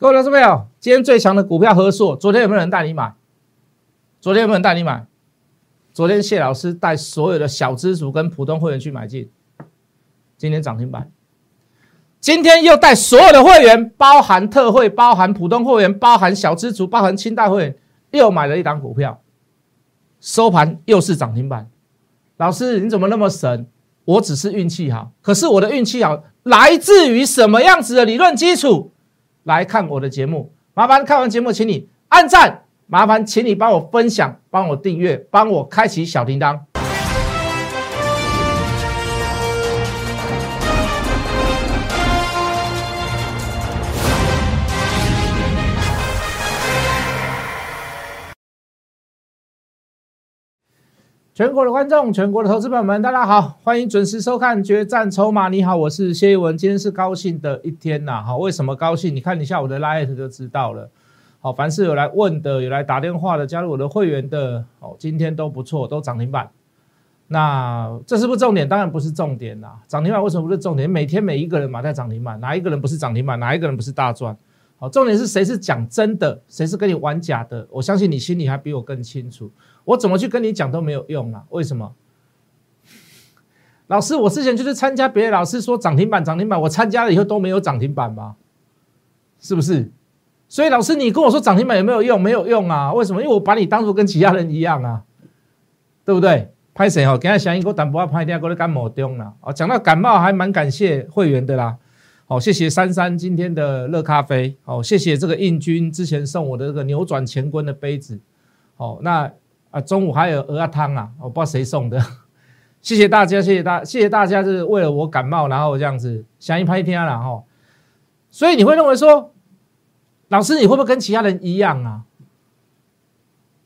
各位老师朋友，今天最强的股票合硕，昨天有没有人带你买？昨天有没有人带你买？昨天谢老师带所有的小资族跟普通会员去买进，今天涨停板。今天又带所有的会员，包含特惠、包含普通会员、包含小资族、包含清代会员，又买了一档股票，收盘又是涨停板。老师你怎么那么神？我只是运气好，可是我的运气好来自于什么样子的理论基础？来看我的节目，麻烦看完节目，请你按赞，麻烦请你帮我分享，帮我订阅，帮我开启小铃铛。全国的观众，全国的投资朋友们，大家好，欢迎准时收看《决战筹码》。你好，我是谢一文，今天是高兴的一天呐。好，为什么高兴？你看一下我的 live 就知道了。好，凡是有来问的，有来打电话的，加入我的会员的，哦，今天都不错，都涨停板。那这是不是重点？当然不是重点啦。涨停板为什么不是重点？每天每一个人嘛在涨停板，哪一个人不是涨停板？哪一个人不是大赚？好，重点是谁是讲真的，谁是跟你玩假的？我相信你心里还比我更清楚。我怎么去跟你讲都没有用啊？为什么？老师，我之前就是参加别的老师说涨停板，涨停板，我参加了以后都没有涨停板吗？是不是？所以老师，你跟我说涨停板有没有用？没有用啊！为什么？因为我把你当做跟其他人一样啊，对不对？拍谁哦？给他响应，我等不要拍电话过来感冒中了哦。讲到感冒，还蛮感谢会员的啦。好，谢谢珊珊今天的热咖啡。好，谢谢这个印军之前送我的这个扭转乾坤的杯子。好，那。啊，中午还有鹅汤啊，我不知道谁送的，谢谢大家，谢谢大，谢谢大家，是为了我感冒，然后这样子想一拍天了哈。所以你会认为说，老师你会不会跟其他人一样啊？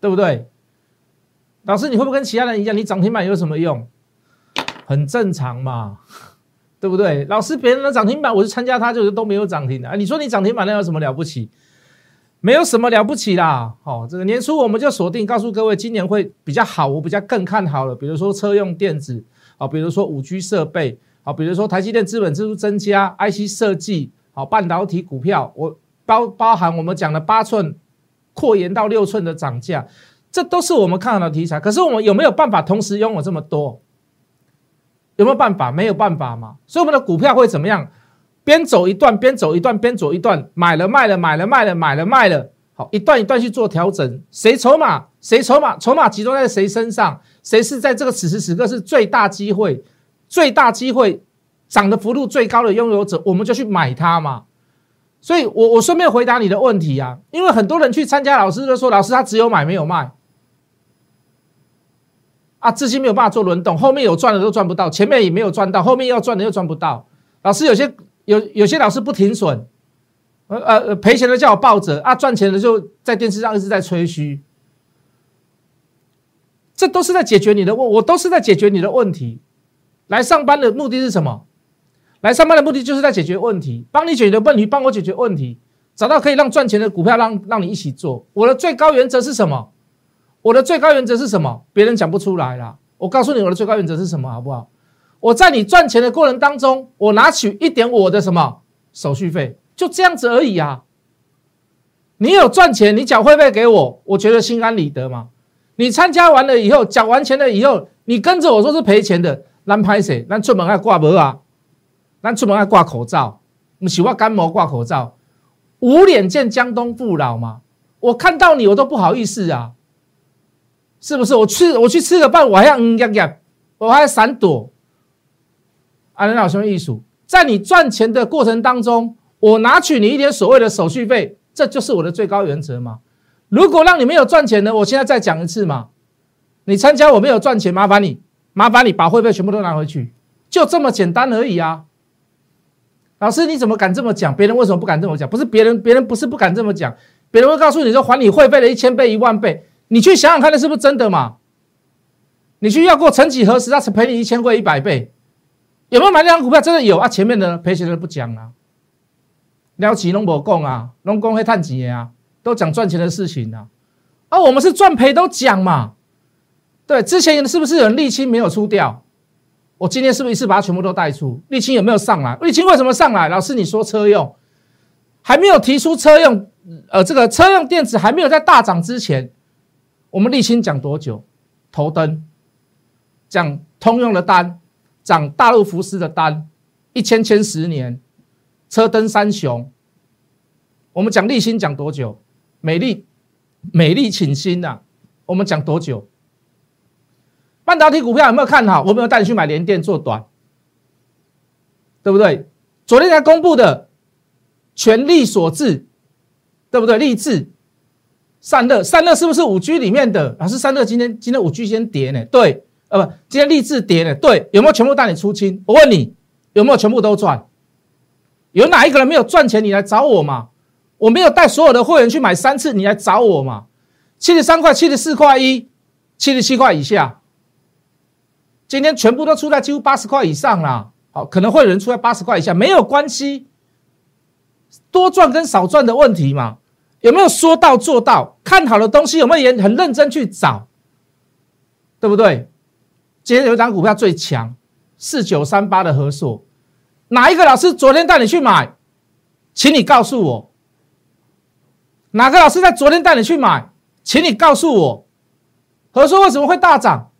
对不对？老师你会不会跟其他人一样？你涨停板有什么用？很正常嘛，对不对？老师别人的涨停板，我去参加他就是都没有涨停的啊。你说你涨停板那有什么了不起？没有什么了不起啦，好，这个年初我们就锁定，告诉各位今年会比较好，我比较更看好了。比如说车用电子，好，比如说五 G 设备，好，比如说台积电资本支出增加，IC 设计，好，半导体股票，我包包含我们讲的八寸扩延到六寸的涨价，这都是我们看好的题材。可是我们有没有办法同时拥有这么多？有没有办法？没有办法嘛。所以我们的股票会怎么样？边走一段，边走一段，边走一段，买了卖了，买了卖了，买了卖了，好，一段一段去做调整。谁筹码？谁筹码？筹码集中在谁身上？谁是在这个此时此刻是最大机会、最大机会涨的幅度最高的拥有者？我们就去买它嘛。所以，我我顺便回答你的问题啊，因为很多人去参加老师都说，老师他只有买没有卖，啊，资金没有办法做轮动，后面有赚的都赚不到，前面也没有赚到，后面要赚的又赚不到。老师有些。有有些老师不停损，呃呃赔钱的叫我抱着啊，赚钱的就在电视上一直在吹嘘，这都是在解决你的问，我都是在解决你的问题。来上班的目的是什么？来上班的目的就是在解决问题，帮你解决问题，帮我解决问题，找到可以让赚钱的股票，让让你一起做。我的最高原则是什么？我的最高原则是什么？别人讲不出来了。我告诉你，我的最高原则是什么，好不好？我在你赚钱的过程当中，我拿取一点我的什么手续费，就这样子而已啊。你有赚钱，你缴会费给我，我觉得心安理得嘛。你参加完了以后，缴完钱了以后，你跟着我说是赔钱的，咱拍谁？咱出门还挂膜啊？咱出门还挂口罩？你喜欢干毛挂口罩？无脸见江东父老嘛？我看到你，我都不好意思啊，是不是？我吃我去吃个饭，我还要嗯呀呀，我还要闪躲。阿仁老兄，艺术在你赚钱的过程当中，我拿取你一点所谓的手续费，这就是我的最高原则嘛。如果让你没有赚钱的，我现在再讲一次嘛。你参加我没有赚钱，麻烦你，麻烦你把会费全部都拿回去，就这么简单而已啊。老师，你怎么敢这么讲？别人为什么不敢这么讲？不是别人，别人不是不敢这么讲，别人会告诉你说还你会费的一千倍、一万倍，你去想想看，那是不是真的嘛？你去要过曾几何时，他是赔你一千倍、一百倍。有没有买那张股票？真的有啊！前面的赔钱的不讲啊，了起拢无讲啊，拢讲会赚钱啊，都讲赚钱的事情啊。啊，我们是赚赔都讲嘛。对，之前是不是有人沥青没有出掉？我今天是不是一次把它全部都带出？沥青有没有上来？沥青为什么上来？老师你说车用，还没有提出车用，呃，这个车用电子还没有在大涨之前，我们立青讲多久？头灯讲通用的单，涨大陆福斯的单，一千千十年，车灯三雄。我们讲立新讲多久？美丽美丽请新呐，我们讲多久？半导体股票有没有看好？我没有带你去买联电做短，对不对？昨天才公布的全力所致，对不对？立志散热，散热是不是五 G 里面的？老师，散热今天今天五 G 先跌呢？对，呃不，今天立志跌呢？对，有没有全部带你出清？我问你，有没有全部都赚？有哪一个人没有赚钱？你来找我嘛？我没有带所有的会员去买三次，你来找我嘛？七十三块、七十四块一、七十七块以下。今天全部都出在几乎八十块以上啦，好，可能会有人出在八十块以下，没有关系，多赚跟少赚的问题嘛，有没有说到做到？看好的东西有没有也很认真去找，对不对？今天有一张股票最强，四九三八的合硕，哪一个老师昨天带你去买？请你告诉我，哪个老师在昨天带你去买？请你告诉我，合硕为什么会大涨？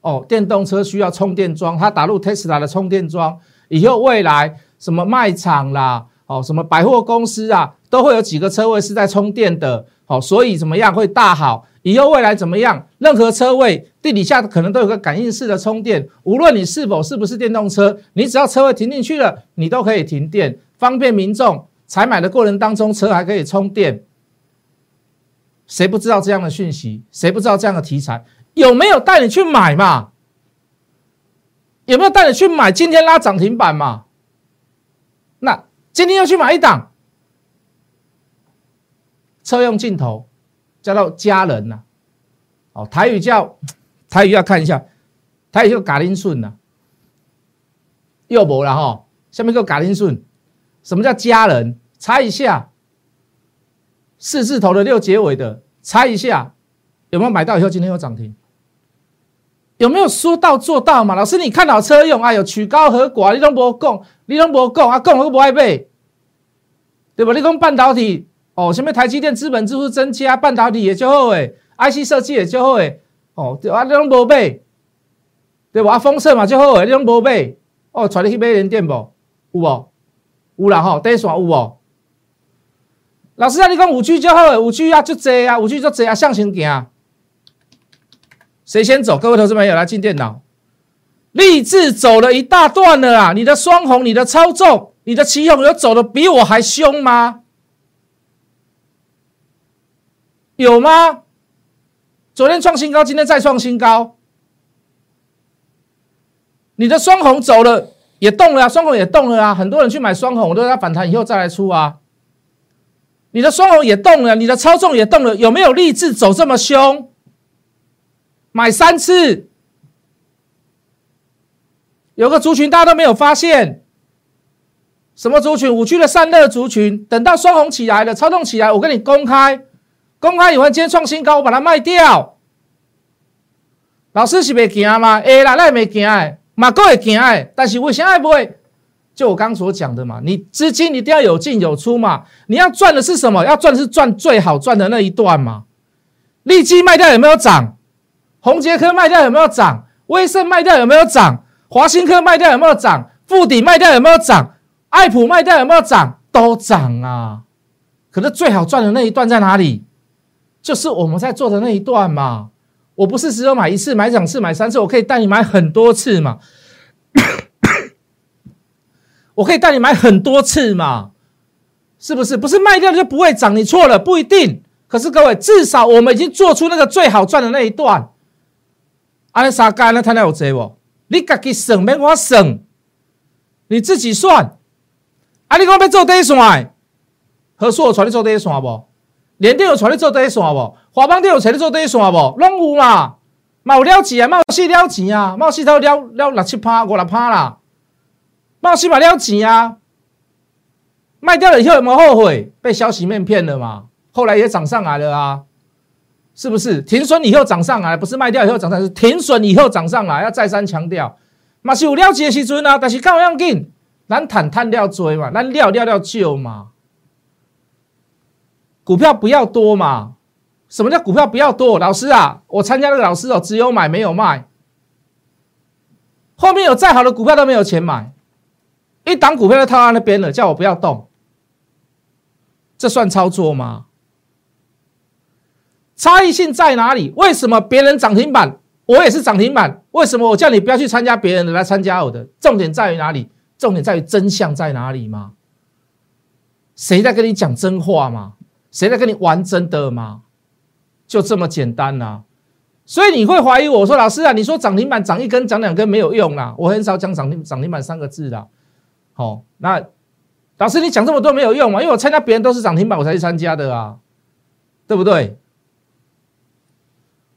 哦，电动车需要充电桩，它打入 Tesla 的充电桩以后，未来什么卖场啦，哦，什么百货公司啊，都会有几个车位是在充电的。好，所以怎么样会大好？以后未来怎么样？任何车位地底下可能都有个感应式的充电，无论你是否是不是电动车，你只要车位停进去了，你都可以停电，方便民众采买的过程当中，车还可以充电。谁不知道这样的讯息？谁不知道这样的题材？有没有带你去买嘛？有没有带你去买？今天拉涨停板嘛？那今天要去买一档车用镜头，叫做家人呐。哦，台语叫 台语要看一下，台语叫嘎林顺呐。又没了哈，下面个嘎林顺，什么叫家人？猜一下，四字头的六结尾的，猜一下有没有买到？以后今天有涨停。有没有说到做到嘛？老师，你看好车用，哎呦，曲高和寡，你都无讲，你都无讲啊，讲都不爱背，对吧？你讲半导体哦，什么台积电资本支出增加，半导体也就好诶，IC 设计也就好诶，哦，对啊，你拢无背，对吧？啊，封测嘛就好诶，你拢无背，哦，带你去买联电不？有无？有啦吼，第一线有无？老师啊，你讲五 G 就好诶，五 G 啊就这啊，五 G 就这啊，向前行。谁先走？各位投资朋友来进电脑，立志走了一大段了啊！你的双红，你的操纵，你的旗红，有走的比我还凶吗？有吗？昨天创新高，今天再创新高。你的双红走了，也动了啊，双红也动了啊！很多人去买双红，我都在反弹以后再来出啊。你的双红也动了，你的操纵也动了，有没有立志走这么凶？买三次，有个族群大家都没有发现，什么族群？五区的散热族群。等到双红起来了，操纵起来，我跟你公开，公开以后今天创新高，我把它卖掉。老师是没惊吗？会啦，那也没惊哎，马哥也惊哎，但是为什么不会？就我刚所讲的嘛，你资金一定要有进有出嘛，你要赚的是什么？要赚是赚最好赚的那一段嘛。利基卖掉有没有涨？宏杰科卖掉有没有涨？威盛卖掉有没有涨？华新科卖掉有没有涨？富底卖掉有没有涨？艾普卖掉有没有涨？都涨啊！可是最好赚的那一段在哪里？就是我们在做的那一段嘛。我不是只有买一次、买两次、买三次，我可以带你买很多次嘛。我可以带你买很多次嘛？是不是？不是卖掉就不会涨？你错了，不一定。可是各位，至少我们已经做出那个最好赚的那一段。安尼三干那摊了有济无？你自己算没我算，你自己算。啊，你讲要做第一线，何硕有带你做第一线无？联电有带你做短线无？华邦电有带你做短线无？拢有嘛？嘛有了钱啊，嘛有四了钱啊，嘛有四头了了六七趴五六趴啦，嘛有四嘛了钱啊。卖掉了以后有没有后悔？被消息面骗了嘛？后来也涨上来了啊。是不是停损以后涨上来？不是卖掉以后涨上来，是停损以后涨上来。要再三强调，嘛是有了解的时阵啊，但是干样紧，咱谈谈了追嘛，咱了了了救嘛，股票不要多嘛？什么叫股票不要多？老师啊，我参加那个老师哦，只有买没有卖，后面有再好的股票都没有钱买，一档股票就套在那边了，叫我不要动，这算操作吗？差异性在哪里？为什么别人涨停板，我也是涨停板？为什么我叫你不要去参加别人的，来参加我的？重点在于哪里？重点在于真相在哪里吗？谁在跟你讲真话吗？谁在跟你玩真的吗？就这么简单呐！所以你会怀疑我说老师啊，你说涨停板涨一根涨两根没有用啦，我很少讲涨停涨停板三个字的。好，那老师你讲这么多没有用嘛？因为我参加别人都是涨停板，我才去参加的啊，对不对？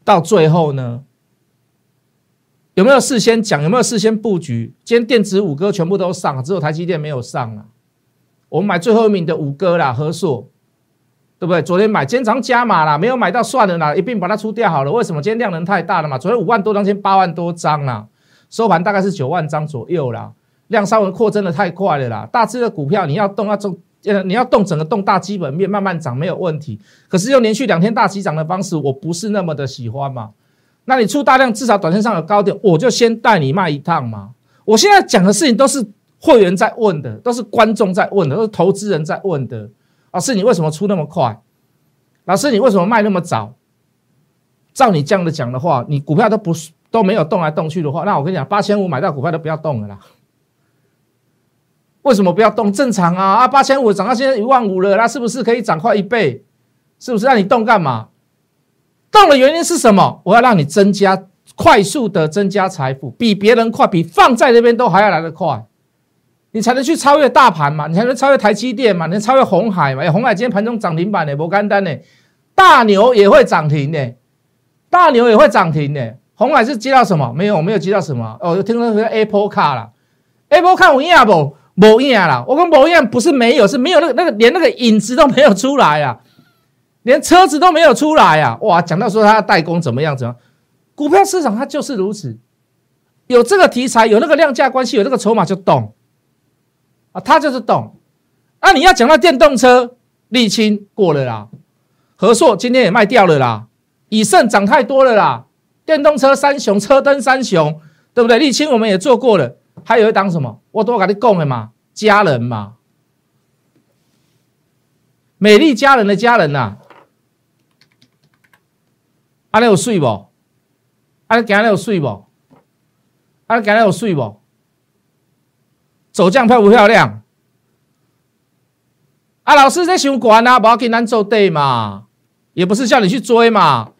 到最后呢，有没有事先讲？有没有事先布局？今天电子五哥全部都上，只有台积电没有上啊。我们买最后一名的五哥啦，和硕，对不对？昨天买，今天早上加码啦，没有买到算了啦，一并把它出掉好了。为什么？今天量能太大了嘛。昨天五万多张，今天八万多张啦，收盘大概是九万张左右啦，量稍微扩增的太快了啦。大致的股票你要动要动，呃，你要动整个动大基本面慢慢涨没有问题。可是用连续两天大起涨的方式，我不是那么的喜欢嘛。那你出大量，至少短线上有高点，我就先带你卖一趟嘛。我现在讲的事情都是。会员在问的，都是观众在问的，都是投资人在问的。老师，你为什么出那么快？老师，你为什么卖那么早？照你这样的讲的话，你股票都不都没有动来动去的话，那我跟你讲，八千五买到股票都不要动了啦。为什么不要动？正常啊啊，八千五涨到现在一万五了，那是不是可以涨快一倍？是不是让你动干嘛？动的原因是什么？我要让你增加快速的增加财富，比别人快，比放在那边都还要来得快。你才能去超越大盘嘛？你才能超越台积电嘛？你能超越红海嘛？哎，红海今天盘中涨停板呢，不干单呢。大牛也会涨停呢，大牛也会涨停呢。红海是接到什么？没有，没有接到什么。哦，听说是 Apple Car 了，Apple Car 有影不？无影啦。我跟无影不是没有，是没有那个那个连那个影子都没有出来啊，连车子都没有出来啊。哇，讲到说它代工怎么样？怎样？股票市场它就是如此，有这个题材，有那个量价关系，有那个筹码就动。他就是懂。那你要讲到电动车，沥青过了啦，和硕今天也卖掉了啦，以盛涨太多了啦，电动车三雄，车灯三雄，对不对？沥青我们也做过了，还有一档什么？我都跟你讲了嘛，家人嘛，美丽家人的家人呐，阿你有睡不？阿你今日有睡不？阿你今日有睡不？走样漂不漂亮？啊，老师在想管啊，不要跟咱做对嘛，也不是叫你去追嘛，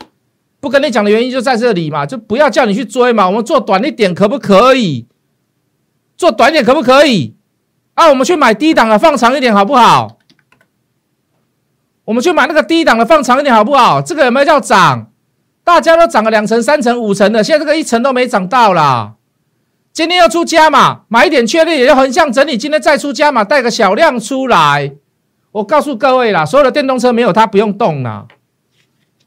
不跟你讲的原因就在这里嘛，就不要叫你去追嘛，我们做短一点可不可以？做短一点可不可以？啊，我们去买低档的放长一点好不好？我们去买那个低档的放长一点好不好？这个有没有叫涨？大家都涨了两层、三层、五层的，现在这个一层都没涨到啦。今天要出加码，买一点确认，也就横向整理。今天再出加码，带个小量出来。我告诉各位啦，所有的电动车没有它不用动啦，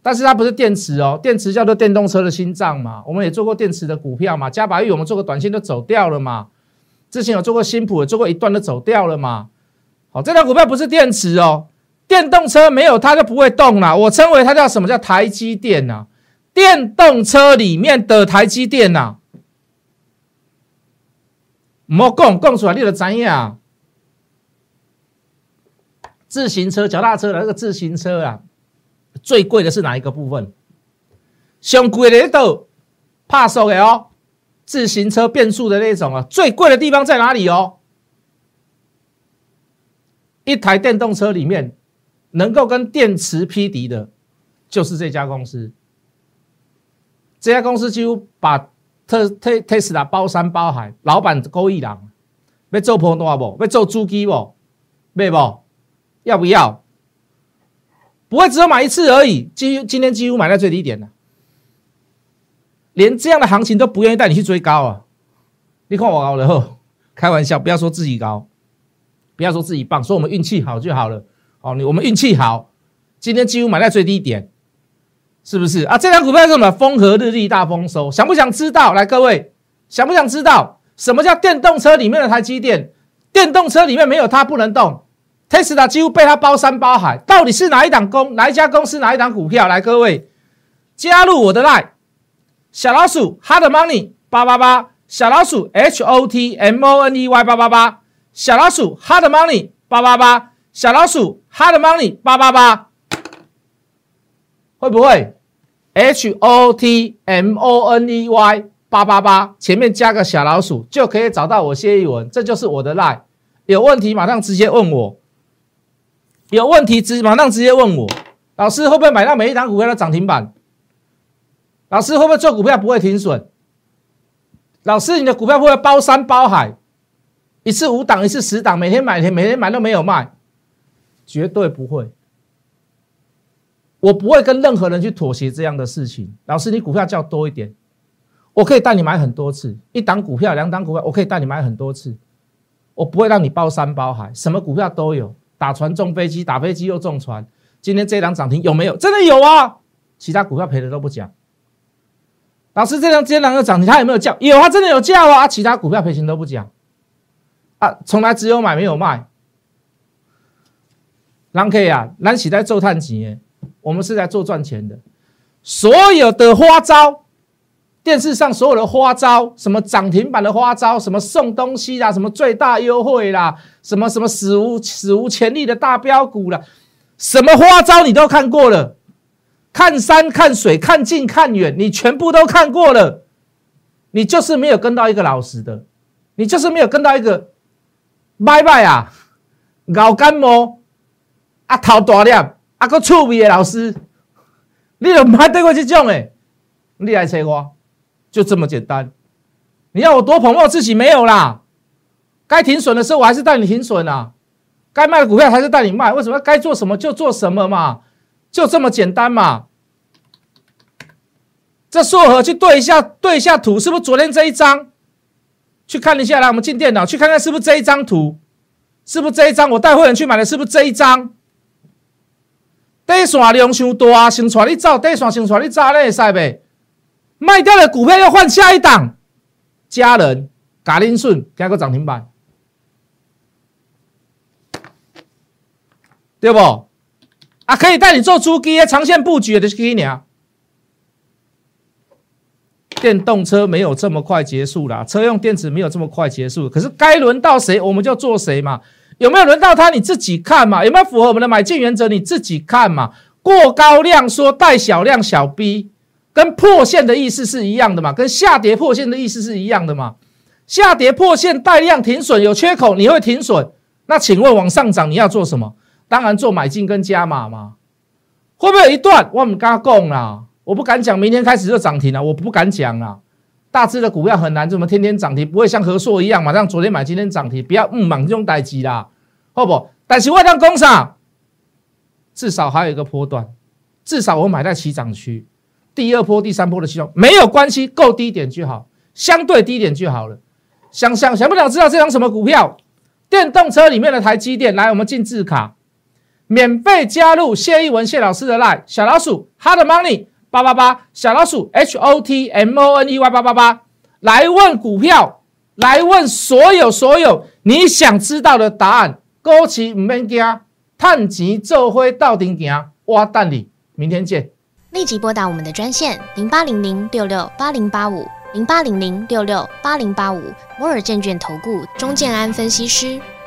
但是它不是电池哦，电池叫做电动车的心脏嘛。我们也做过电池的股票嘛，加白玉我们做过短线都走掉了嘛。之前有做过新普，做过一段都走掉了嘛。好，这条股票不是电池哦，电动车没有它就不会动啦。我称为它叫什么叫台积电呐？电动车里面的台积电呐。莫讲讲出来，你就知影。自行车、脚踏车的那个自行车啊，最贵的是哪一个部分？上贵的都怕手的哦。自行车变速的那种啊，最贵的地方在哪里哦？一台电动车里面能够跟电池匹敌的，就是这家公司。这家公司几乎把。特特特斯拉包山包海，老板够一人，要做破多不？要做主机不？买不？要不要？不会只有买一次而已。今今天几乎买在最低点了，连这样的行情都不愿意带你去追高啊！你看我高了后，开玩笑，不要说自己高，不要说自己棒，说我们运气好就好了。哦，你我们运气好，今天几乎买在最低点。是不是啊？这张股票是什么？风和日丽大丰收，想不想知道？来，各位，想不想知道什么叫电动车里面的台积电？电动车里面没有它不能动，，Tesla 几乎被它包山包海。到底是哪一档公哪一家公司哪一档股票？来，各位加入我的 line 小老鼠 Hard Money 八八八，小老鼠 H O T M O N E Y 八八八，小老鼠 Hard Money 八八八，小老鼠 Hard Money 八八八，会不会 H O T M O N E Y 八八八前面加个小老鼠就可以找到我谢一文，这就是我的 line。有问题马上直接问我，有问题直马上直接问我。老师会不会买到每一档股票的涨停板？老师会不会做股票不会停损？老师你的股票会不会包山包海？一次五档，一次十档，每天买每天买都没有卖，绝对不会。我不会跟任何人去妥协这样的事情。老师，你股票叫多一点，我可以带你买很多次，一档股票、两档股票，我可以带你买很多次。我不会让你包山包海，什么股票都有，打船中飞机，打飞机又中船。今天这档涨停有没有？真的有啊！其他股票赔的都不讲。老师，这档今天两个涨停，它有没有叫？有啊，真的有叫啊！其他股票赔钱都不讲啊，从来只有买没有卖。狼 K 啊，蓝喜在做探钱，我们是在做赚钱的，所有的花招。电视上所有的花招，什么涨停板的花招，什么送东西啦，什么最大优惠啦，什么什么史无史无前例的大标股啦，什么花招你都看过了，看山看水看近看远，你全部都看过了，你就是没有跟到一个老实的，你就是没有跟到一个拜拜啊，咬干毛啊头大亮啊个趣味的老师，你都唔还对过这种诶，你来找我。就这么简单，你要我多捧我自己没有啦。该停损的时候我还是带你停损啊，该卖股票还是带你卖。为什么该做什么就做什么嘛？就这么简单嘛。这硕和去对一下对一下图，是不是昨天这一张？去看一下来，我们进电脑去看看是不是这一张图？是不是这一张？我带会员去买的是不是这一张？第一线量伤大，先带你走，第一线先带你走，你会使呗？卖掉的股票要换下一档，家人、嘎林顺加个涨停板，对不？啊，可以带你做出基长线布局的基鸟。电动车没有这么快结束啦，车用电池没有这么快结束。可是该轮到谁，我们就做谁嘛。有没有轮到他，你自己看嘛。有没有符合我们的买进原则，你自己看嘛。过高量说带小量小 B。跟破线的意思是一样的嘛？跟下跌破线的意思是一样的嘛？下跌破线带量停损有缺口，你会停损？那请问往上涨你要做什么？当然做买进跟加码嘛。会不会有一段我们刚讲啦？我不敢讲明天开始就涨停了，我不敢讲啊。大致的股票很难这么天天涨停，不会像和硕一样嘛，像昨天买今天涨停，不要嗯莽这种代机啦，好不？但是外当工厂至少还有一个波段，至少我买在起涨区。第二波、第三波的期中没有关系，够低点就好，相对低点就好了。想想想不想知道这张什么股票？电动车里面的台积电，来，我们进字卡，免费加入谢一文谢老师的 line 小老鼠 hard money 八八八，小老鼠 h o t m o n e y 八八八，来问股票，来问所有所有你想知道的答案。高旗唔免惊，探钱做灰到顶行，我等你，明天见。立即拨打我们的专线零八零零六六八零八五零八零零六六八零八五摩尔证券投顾钟建安分析师。